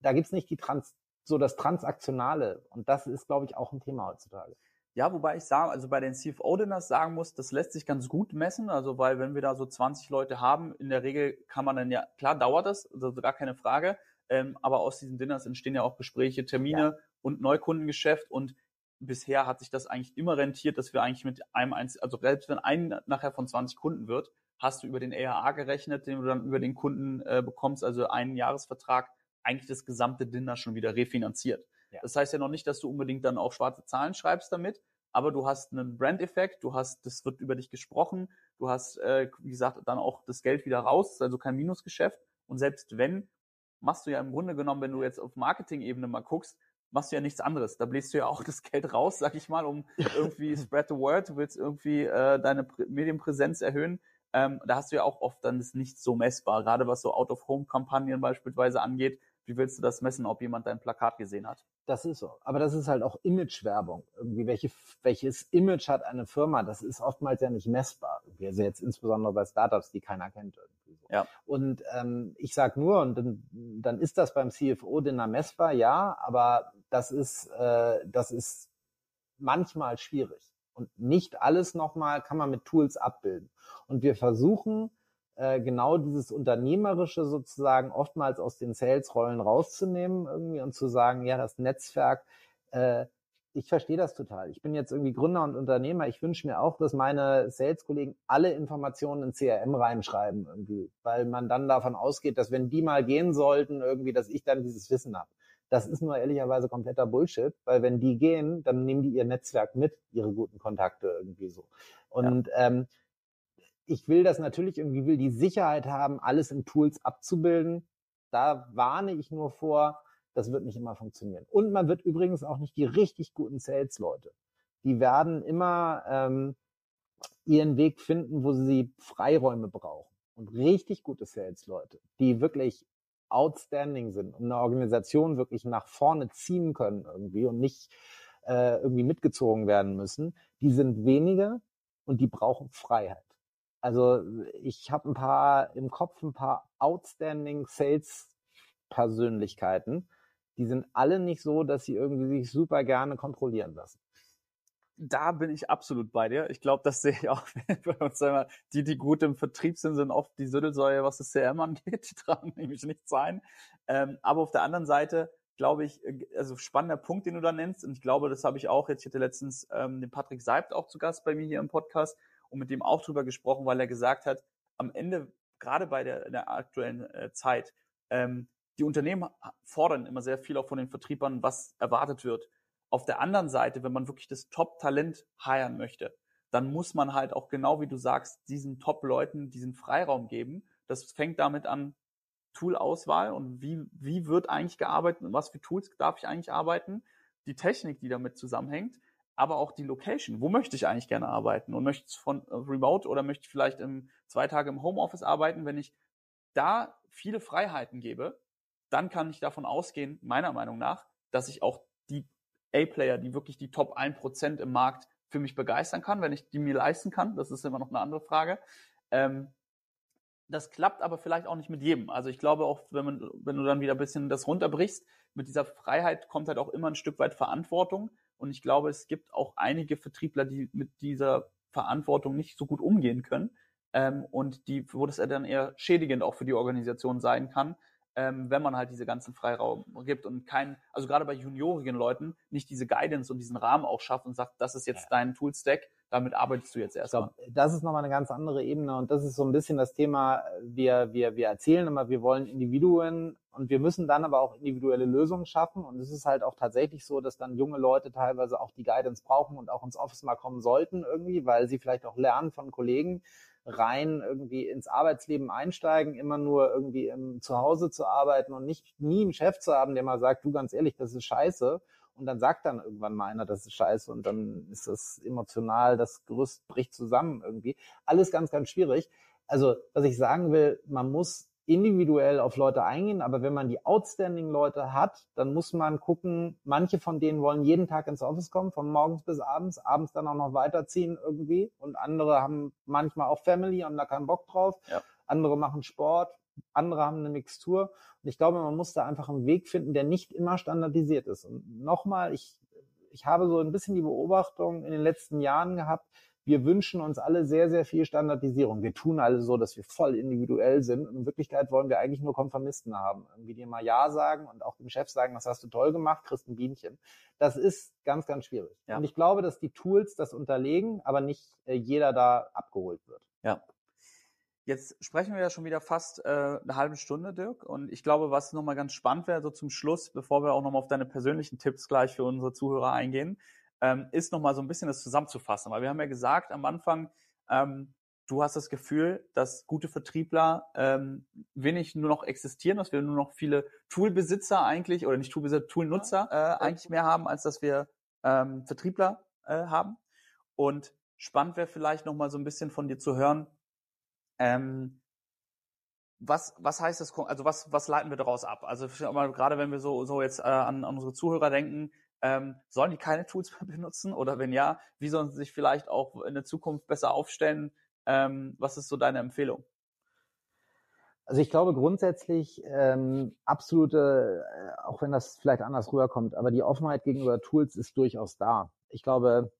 S2: da gibt's nicht die Trans so das Transaktionale und das ist, glaube ich, auch ein Thema heutzutage.
S1: Ja, wobei ich sagen, also bei den CFO-Dinners sagen muss, das lässt sich ganz gut messen. Also weil wenn wir da so 20 Leute haben, in der Regel kann man dann ja, klar dauert das, also gar keine Frage, ähm, aber aus diesen Dinners entstehen ja auch Gespräche, Termine ja. und Neukundengeschäft und bisher hat sich das eigentlich immer rentiert, dass wir eigentlich mit einem einzigen, also selbst wenn ein nachher von 20 Kunden wird, hast du über den ERA gerechnet, den du dann über den Kunden äh, bekommst, also einen Jahresvertrag, eigentlich das gesamte Dinner schon wieder refinanziert. Ja. Das heißt ja noch nicht, dass du unbedingt dann auch schwarze Zahlen schreibst damit, aber du hast einen Brand-Effekt, du hast, das wird über dich gesprochen, du hast, äh, wie gesagt, dann auch das Geld wieder raus, also kein Minusgeschäft. Und selbst wenn, machst du ja im Grunde genommen, wenn du jetzt auf Marketing-Ebene mal guckst, machst du ja nichts anderes. Da bläst du ja auch das Geld raus, sag ich mal, um irgendwie spread the word, du willst irgendwie äh, deine Prä Medienpräsenz erhöhen. Ähm, da hast du ja auch oft dann das nicht so messbar, gerade was so Out-of-Home-Kampagnen beispielsweise angeht. Wie willst du das messen, ob jemand dein Plakat gesehen hat?
S2: Das ist so. Aber das ist halt auch Imagewerbung. Irgendwie, welche, welches Image hat eine Firma? Das ist oftmals ja nicht messbar. Also jetzt insbesondere bei Startups, die keiner kennt. Irgendwie so. Ja. Und ähm, ich sag nur, und dann, dann ist das beim CFO-Dinner messbar, ja, aber das ist, äh, das ist manchmal schwierig. Und nicht alles nochmal kann man mit Tools abbilden. Und wir versuchen, äh, genau dieses Unternehmerische sozusagen oftmals aus den Sales-Rollen rauszunehmen irgendwie und zu sagen, ja, das Netzwerk, äh, ich verstehe das total. Ich bin jetzt irgendwie Gründer und Unternehmer. Ich wünsche mir auch, dass meine Sales-Kollegen alle Informationen in CRM reinschreiben irgendwie, weil man dann davon ausgeht, dass wenn die mal gehen sollten, irgendwie, dass ich dann dieses Wissen habe. Das ist nur ehrlicherweise kompletter Bullshit, weil wenn die gehen, dann nehmen die ihr Netzwerk mit, ihre guten Kontakte irgendwie so. Und ja. ähm, ich will das natürlich irgendwie, will die Sicherheit haben, alles in Tools abzubilden. Da warne ich nur vor, das wird nicht immer funktionieren. Und man wird übrigens auch nicht die richtig guten Sales-Leute. Die werden immer ähm, ihren Weg finden, wo sie Freiräume brauchen. Und richtig gute Sales-Leute, die wirklich outstanding sind und eine Organisation wirklich nach vorne ziehen können irgendwie und nicht äh, irgendwie mitgezogen werden müssen, die sind weniger und die brauchen Freiheit. Also ich habe ein paar im Kopf, ein paar outstanding Sales-Persönlichkeiten. Die sind alle nicht so, dass sie irgendwie sich super gerne kontrollieren lassen.
S1: Da bin ich absolut bei dir. Ich glaube, das sehe ich auch bei uns immer. Die, die gut im Vertrieb sind, sind oft die Süttelsäue, was das CRM angeht. Die tragen nämlich nichts ein. Ähm, aber auf der anderen Seite glaube ich, äh, also spannender Punkt, den du da nennst. Und ich glaube, das habe ich auch jetzt, ich hatte letztens ähm, den Patrick Seibt auch zu Gast bei mir hier im Podcast und mit dem auch drüber gesprochen, weil er gesagt hat, am Ende, gerade bei der, der aktuellen äh, Zeit, ähm, die Unternehmen fordern immer sehr viel auch von den Vertriebern, was erwartet wird. Auf der anderen Seite, wenn man wirklich das Top-Talent heiren möchte, dann muss man halt auch genau wie du sagst, diesen Top-Leuten diesen Freiraum geben. Das fängt damit an, Tool-Auswahl und wie, wie wird eigentlich gearbeitet und was für Tools darf ich eigentlich arbeiten, die Technik, die damit zusammenhängt aber auch die Location. Wo möchte ich eigentlich gerne arbeiten? Und möchte ich von äh, remote oder möchte ich vielleicht im, zwei Tage im Homeoffice arbeiten? Wenn ich da viele Freiheiten gebe, dann kann ich davon ausgehen, meiner Meinung nach, dass ich auch die A-Player, die wirklich die Top 1% im Markt für mich begeistern kann, wenn ich die mir leisten kann. Das ist immer noch eine andere Frage. Ähm, das klappt aber vielleicht auch nicht mit jedem. Also ich glaube auch, wenn man, wenn du dann wieder ein bisschen das runterbrichst, mit dieser Freiheit kommt halt auch immer ein Stück weit Verantwortung. Und ich glaube, es gibt auch einige Vertriebler, die mit dieser Verantwortung nicht so gut umgehen können ähm, und die, wo das dann eher schädigend auch für die Organisation sein kann. Ähm, wenn man halt diese ganzen Freiraum gibt und kein, also gerade bei juniorigen Leuten nicht diese Guidance und diesen Rahmen auch schafft und sagt, das ist jetzt ja. dein Toolstack, damit arbeitest du jetzt erstmal.
S2: Das ist nochmal eine ganz andere Ebene und das ist so ein bisschen das Thema, wir, wir, wir erzählen immer, wir wollen Individuen und wir müssen dann aber auch individuelle Lösungen schaffen und es ist halt auch tatsächlich so, dass dann junge Leute teilweise auch die Guidance brauchen und auch ins Office mal kommen sollten irgendwie, weil sie vielleicht auch lernen von Kollegen, rein irgendwie ins Arbeitsleben einsteigen, immer nur irgendwie im Zuhause zu arbeiten und nicht nie einen Chef zu haben, der mal sagt, du ganz ehrlich, das ist scheiße. Und dann sagt dann irgendwann mal einer, das ist scheiße und dann ist das emotional, das Gerüst bricht zusammen irgendwie. Alles ganz, ganz schwierig. Also, was ich sagen will, man muss individuell auf Leute eingehen, aber wenn man die outstanding Leute hat, dann muss man gucken, manche von denen wollen jeden Tag ins Office kommen, von morgens bis abends, abends dann auch noch weiterziehen irgendwie und andere haben manchmal auch Family, haben da keinen Bock drauf, ja. andere machen Sport, andere haben eine Mixtur und ich glaube, man muss da einfach einen Weg finden, der nicht immer standardisiert ist. Und nochmal, ich, ich habe so ein bisschen die Beobachtung in den letzten Jahren gehabt, wir wünschen uns alle sehr, sehr viel Standardisierung. Wir tun alle so, dass wir voll individuell sind. Und in Wirklichkeit wollen wir eigentlich nur Konformisten haben. Irgendwie dir mal Ja sagen und auch dem Chef sagen, das hast du toll gemacht, kriegst ein Bienchen. Das ist ganz, ganz schwierig. Ja. Und ich glaube, dass die Tools das unterlegen, aber nicht äh, jeder da abgeholt wird.
S1: Ja. Jetzt sprechen wir ja schon wieder fast äh, eine halbe Stunde, Dirk. Und ich glaube, was nochmal ganz spannend wäre, so zum Schluss, bevor wir auch nochmal auf deine persönlichen Tipps gleich für unsere Zuhörer eingehen, ähm, ist nochmal so ein bisschen das zusammenzufassen. Weil wir haben ja gesagt am Anfang, ähm, du hast das Gefühl, dass gute Vertriebler ähm, wenig nur noch existieren, dass wir nur noch viele Toolbesitzer eigentlich, oder nicht Toolbesitzer, Toolnutzer äh, eigentlich mehr haben, als dass wir ähm, Vertriebler äh, haben. Und spannend wäre vielleicht nochmal so ein bisschen von dir zu hören, ähm, was, was heißt das, also was, was leiten wir daraus ab? Also gerade wenn wir so, so jetzt äh, an, an unsere Zuhörer denken, ähm, sollen die keine Tools mehr benutzen? Oder wenn ja, wie sollen sie sich vielleicht auch in der Zukunft besser aufstellen? Ähm, was ist so deine Empfehlung?
S2: Also ich glaube grundsätzlich ähm, absolute, äh, auch wenn das vielleicht anders rüberkommt, aber die Offenheit gegenüber Tools ist durchaus da. Ich glaube,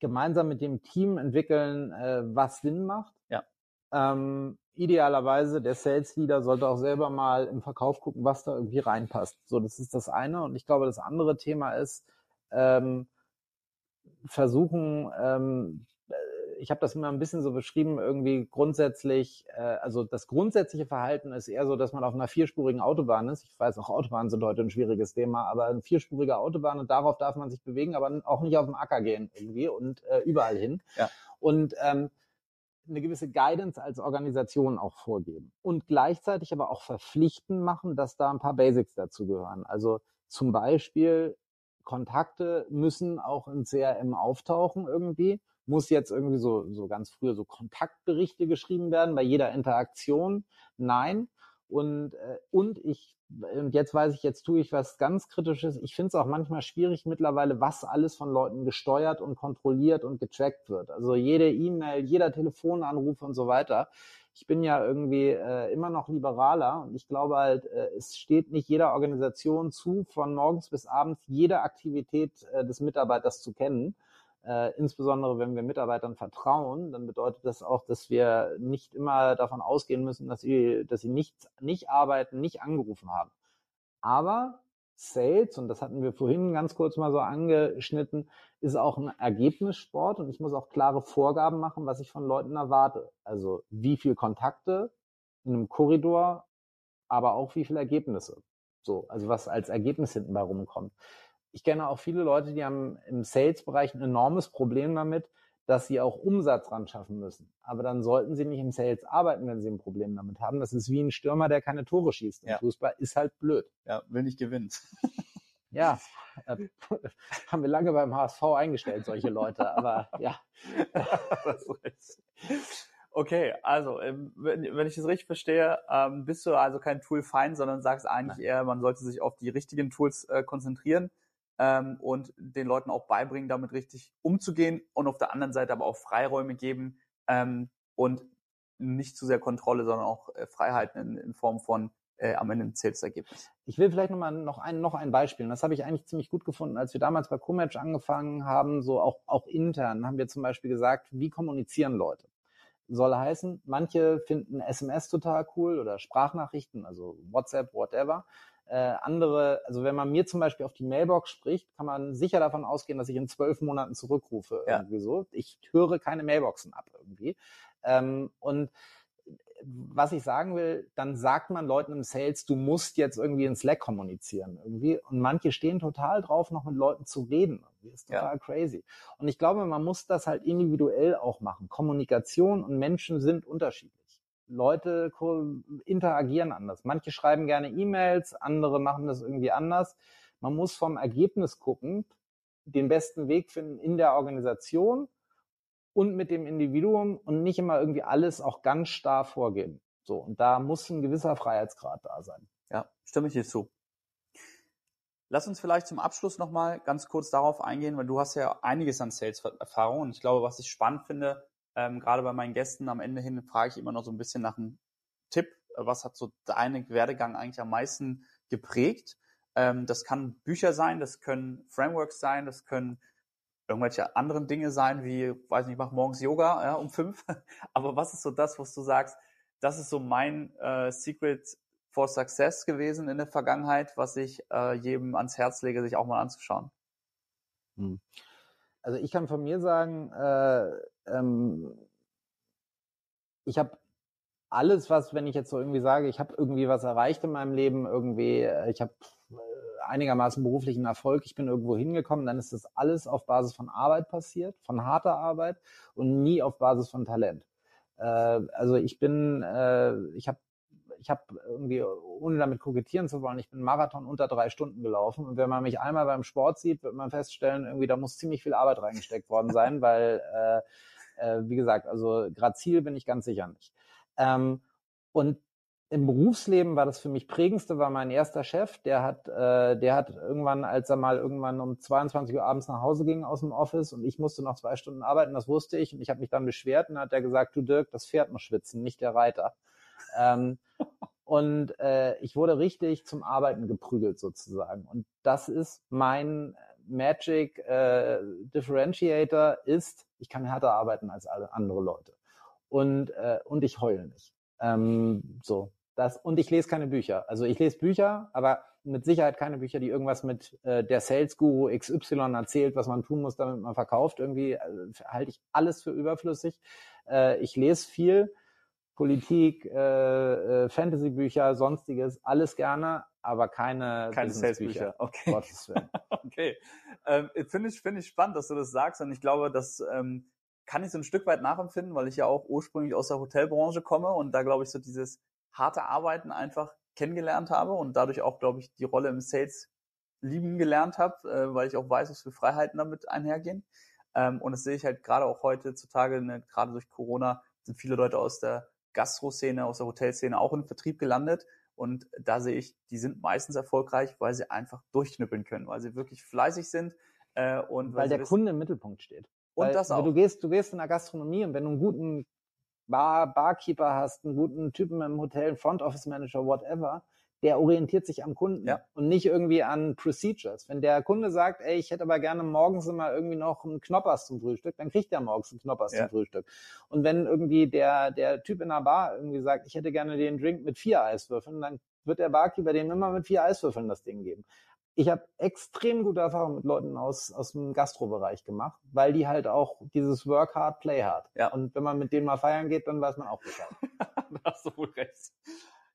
S2: gemeinsam mit dem Team entwickeln, äh, was Sinn macht. Ähm, idealerweise der Sales Leader sollte auch selber mal im Verkauf gucken, was da irgendwie reinpasst. So, das ist das eine. Und ich glaube, das andere Thema ist ähm, versuchen. Ähm, ich habe das immer ein bisschen so beschrieben, irgendwie grundsätzlich, äh, also das grundsätzliche Verhalten ist eher so, dass man auf einer vierspurigen Autobahn ist. Ich weiß, auch Autobahnen sind heute ein schwieriges Thema, aber eine vierspurige Autobahn und darauf darf man sich bewegen, aber auch nicht auf dem Acker gehen irgendwie und äh, überall hin.
S1: Ja.
S2: Und ähm, eine gewisse Guidance als Organisation auch vorgeben und gleichzeitig aber auch verpflichten machen, dass da ein paar Basics dazu gehören. Also zum Beispiel Kontakte müssen auch in CRM auftauchen irgendwie. Muss jetzt irgendwie so, so ganz früher so Kontaktberichte geschrieben werden bei jeder Interaktion? Nein. Und, äh, und ich, und jetzt weiß ich, jetzt tue ich was ganz Kritisches. Ich finde es auch manchmal schwierig mittlerweile, was alles von Leuten gesteuert und kontrolliert und getrackt wird. Also jede E-Mail, jeder Telefonanruf und so weiter. Ich bin ja irgendwie äh, immer noch liberaler und ich glaube halt, äh, es steht nicht jeder Organisation zu, von morgens bis abends jede Aktivität äh, des Mitarbeiters zu kennen. Äh, insbesondere wenn wir Mitarbeitern vertrauen, dann bedeutet das auch, dass wir nicht immer davon ausgehen müssen, dass sie, dass sie nicht, nicht arbeiten, nicht angerufen haben. Aber Sales, und das hatten wir vorhin ganz kurz mal so angeschnitten, ist auch ein Ergebnissport und ich muss auch klare Vorgaben machen, was ich von Leuten erwarte. Also wie viel Kontakte in einem Korridor, aber auch wie viele Ergebnisse. So, also was als Ergebnis hinten bei rumkommt ich kenne auch viele Leute, die haben im Sales-Bereich ein enormes Problem damit, dass sie auch Umsatz ran schaffen müssen. Aber dann sollten sie nicht im Sales arbeiten, wenn sie ein Problem damit haben. Das ist wie ein Stürmer, der keine Tore schießt. Ja. Fußball ist halt blöd.
S1: Ja, will nicht gewinnen.
S2: ja, äh, haben wir lange beim HSV eingestellt, solche Leute. Aber ja.
S1: Okay, also ähm, wenn, wenn ich das richtig verstehe, ähm, bist du also kein Tool-Feind, sondern sagst eigentlich Nein. eher, man sollte sich auf die richtigen Tools äh, konzentrieren ähm, und den Leuten auch beibringen, damit richtig umzugehen und auf der anderen Seite aber auch Freiräume geben ähm, und nicht zu sehr Kontrolle, sondern auch äh, Freiheiten in, in Form von äh, am Ende ein Zählsergebnis.
S2: Ich will vielleicht nochmal noch ein, noch ein Beispiel. Und das habe ich eigentlich ziemlich gut gefunden, als wir damals bei Comatch angefangen haben, so auch, auch intern haben wir zum Beispiel gesagt, wie kommunizieren Leute? Soll heißen, manche finden SMS total cool oder Sprachnachrichten, also WhatsApp, whatever. Äh, andere, also wenn man mir zum Beispiel auf die Mailbox spricht, kann man sicher davon ausgehen, dass ich in zwölf Monaten zurückrufe. Ja. Irgendwie so. Ich höre keine Mailboxen ab irgendwie. Ähm, und was ich sagen will, dann sagt man Leuten im Sales, du musst jetzt irgendwie in Slack kommunizieren irgendwie. Und manche stehen total drauf, noch mit Leuten zu reden. Das ist total ja. crazy. Und ich glaube, man muss das halt individuell auch machen. Kommunikation und Menschen sind unterschiedlich. Leute interagieren anders. Manche schreiben gerne E-Mails, andere machen das irgendwie anders. Man muss vom Ergebnis gucken, den besten Weg finden in der Organisation und mit dem Individuum und nicht immer irgendwie alles auch ganz starr vorgeben. So, und da muss ein gewisser Freiheitsgrad da sein.
S1: Ja, stimme ich dir zu. Lass uns vielleicht zum Abschluss nochmal ganz kurz darauf eingehen, weil du hast ja einiges an Sales-Erfahrung und ich glaube, was ich spannend finde, ähm, gerade bei meinen Gästen am Ende hin frage ich immer noch so ein bisschen nach einem Tipp. Was hat so deinen Werdegang eigentlich am meisten geprägt? Ähm, das kann Bücher sein, das können Frameworks sein, das können irgendwelche anderen Dinge sein, wie, weiß nicht, ich mache morgens Yoga ja, um fünf. Aber was ist so das, was du sagst, das ist so mein äh, Secret for Success gewesen in der Vergangenheit, was ich äh, jedem ans Herz lege, sich auch mal anzuschauen?
S2: Hm. Also ich kann von mir sagen, äh, ähm, ich habe alles, was, wenn ich jetzt so irgendwie sage, ich habe irgendwie was erreicht in meinem Leben, irgendwie, äh, ich habe einigermaßen beruflichen Erfolg, ich bin irgendwo hingekommen, dann ist das alles auf Basis von Arbeit passiert, von harter Arbeit und nie auf Basis von Talent. Äh, also ich bin, äh, ich habe ich habe irgendwie, ohne damit kokettieren zu wollen, ich bin Marathon unter drei Stunden gelaufen. Und wenn man mich einmal beim Sport sieht, wird man feststellen, irgendwie da muss ziemlich viel Arbeit reingesteckt worden sein, weil, äh, äh, wie gesagt, also Ziel bin ich ganz sicher nicht. Ähm, und im Berufsleben war das für mich prägendste, war mein erster Chef, der hat, äh, der hat irgendwann, als er mal irgendwann um 22 Uhr abends nach Hause ging aus dem Office und ich musste noch zwei Stunden arbeiten, das wusste ich und ich habe mich dann beschwert und hat er gesagt, du Dirk, das Pferd muss schwitzen, nicht der Reiter. Ähm, und äh, ich wurde richtig zum Arbeiten geprügelt sozusagen. Und das ist mein Magic äh, Differentiator ist, ich kann härter arbeiten als alle andere Leute. Und, äh, und ich heule nicht. Ähm, so, das, und ich lese keine Bücher. Also ich lese Bücher, aber mit Sicherheit keine Bücher, die irgendwas mit äh, der Sales Guru XY erzählt, was man tun muss, damit man verkauft. Irgendwie äh, halte ich alles für überflüssig. Äh, ich lese viel Politik, äh, äh, Fantasy-Bücher, sonstiges, alles gerne, aber keine,
S1: keine Sales-Bücher. Okay. Okay. Ähm, Finde ich, finde ich spannend, dass du das sagst und ich glaube, dass ähm, kann ich so ein Stück weit nachempfinden, weil ich ja auch ursprünglich aus der Hotelbranche komme und da glaube ich so dieses harte Arbeiten einfach kennengelernt habe und dadurch auch, glaube ich, die Rolle im Sales lieben gelernt habe, äh, weil ich auch weiß, was für Freiheiten damit einhergehen. Ähm, und das sehe ich halt gerade auch heutzutage, ne, gerade durch Corona sind viele Leute aus der Gastro-Szene, aus der Hotelszene auch im Vertrieb gelandet. Und da sehe ich, die sind meistens erfolgreich, weil sie einfach durchknüppeln können, weil sie wirklich fleißig sind.
S2: Äh, und weil, weil der wissen, Kunde im Mittelpunkt steht.
S1: Und weil, das auch.
S2: Du gehst, du gehst in der Gastronomie und wenn du einen guten Bar, Barkeeper hast, einen guten Typen im Hotel, Front Office Manager, whatever, der orientiert sich am Kunden ja. und nicht irgendwie an Procedures. Wenn der Kunde sagt, ey, ich hätte aber gerne morgens immer irgendwie noch einen Knoppers zum Frühstück, dann kriegt er morgens einen Knoppers ja. zum Frühstück. Und wenn irgendwie der, der Typ in der Bar irgendwie sagt, ich hätte gerne den Drink mit vier Eiswürfeln, dann wird der Barkeeper dem immer mit vier Eiswürfeln das Ding geben ich habe extrem gute Erfahrungen mit Leuten aus, aus dem Gastrobereich gemacht, weil die halt auch dieses Work hard, play hard. Ja. Und wenn man mit denen mal feiern geht, dann weiß man auch Bescheid.
S1: da hast du wohl recht.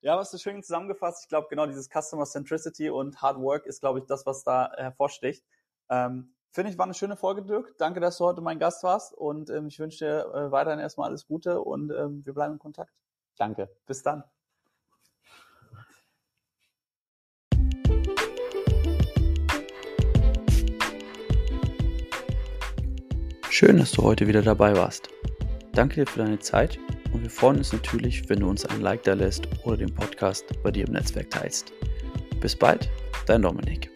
S1: Ja, was du schön zusammengefasst. Ich glaube, genau dieses Customer Centricity und Hard Work ist, glaube ich, das, was da hervorsticht. Ähm, Finde ich, war eine schöne Folge, Dirk. Danke, dass du heute mein Gast warst und ähm, ich wünsche dir äh, weiterhin erstmal alles Gute und ähm, wir bleiben in Kontakt.
S2: Danke.
S1: Bis dann. Schön, dass du heute wieder dabei warst. Danke dir für deine Zeit und wir freuen uns natürlich, wenn du uns ein Like da lässt oder den Podcast bei dir im Netzwerk teilst. Bis bald, dein Dominik.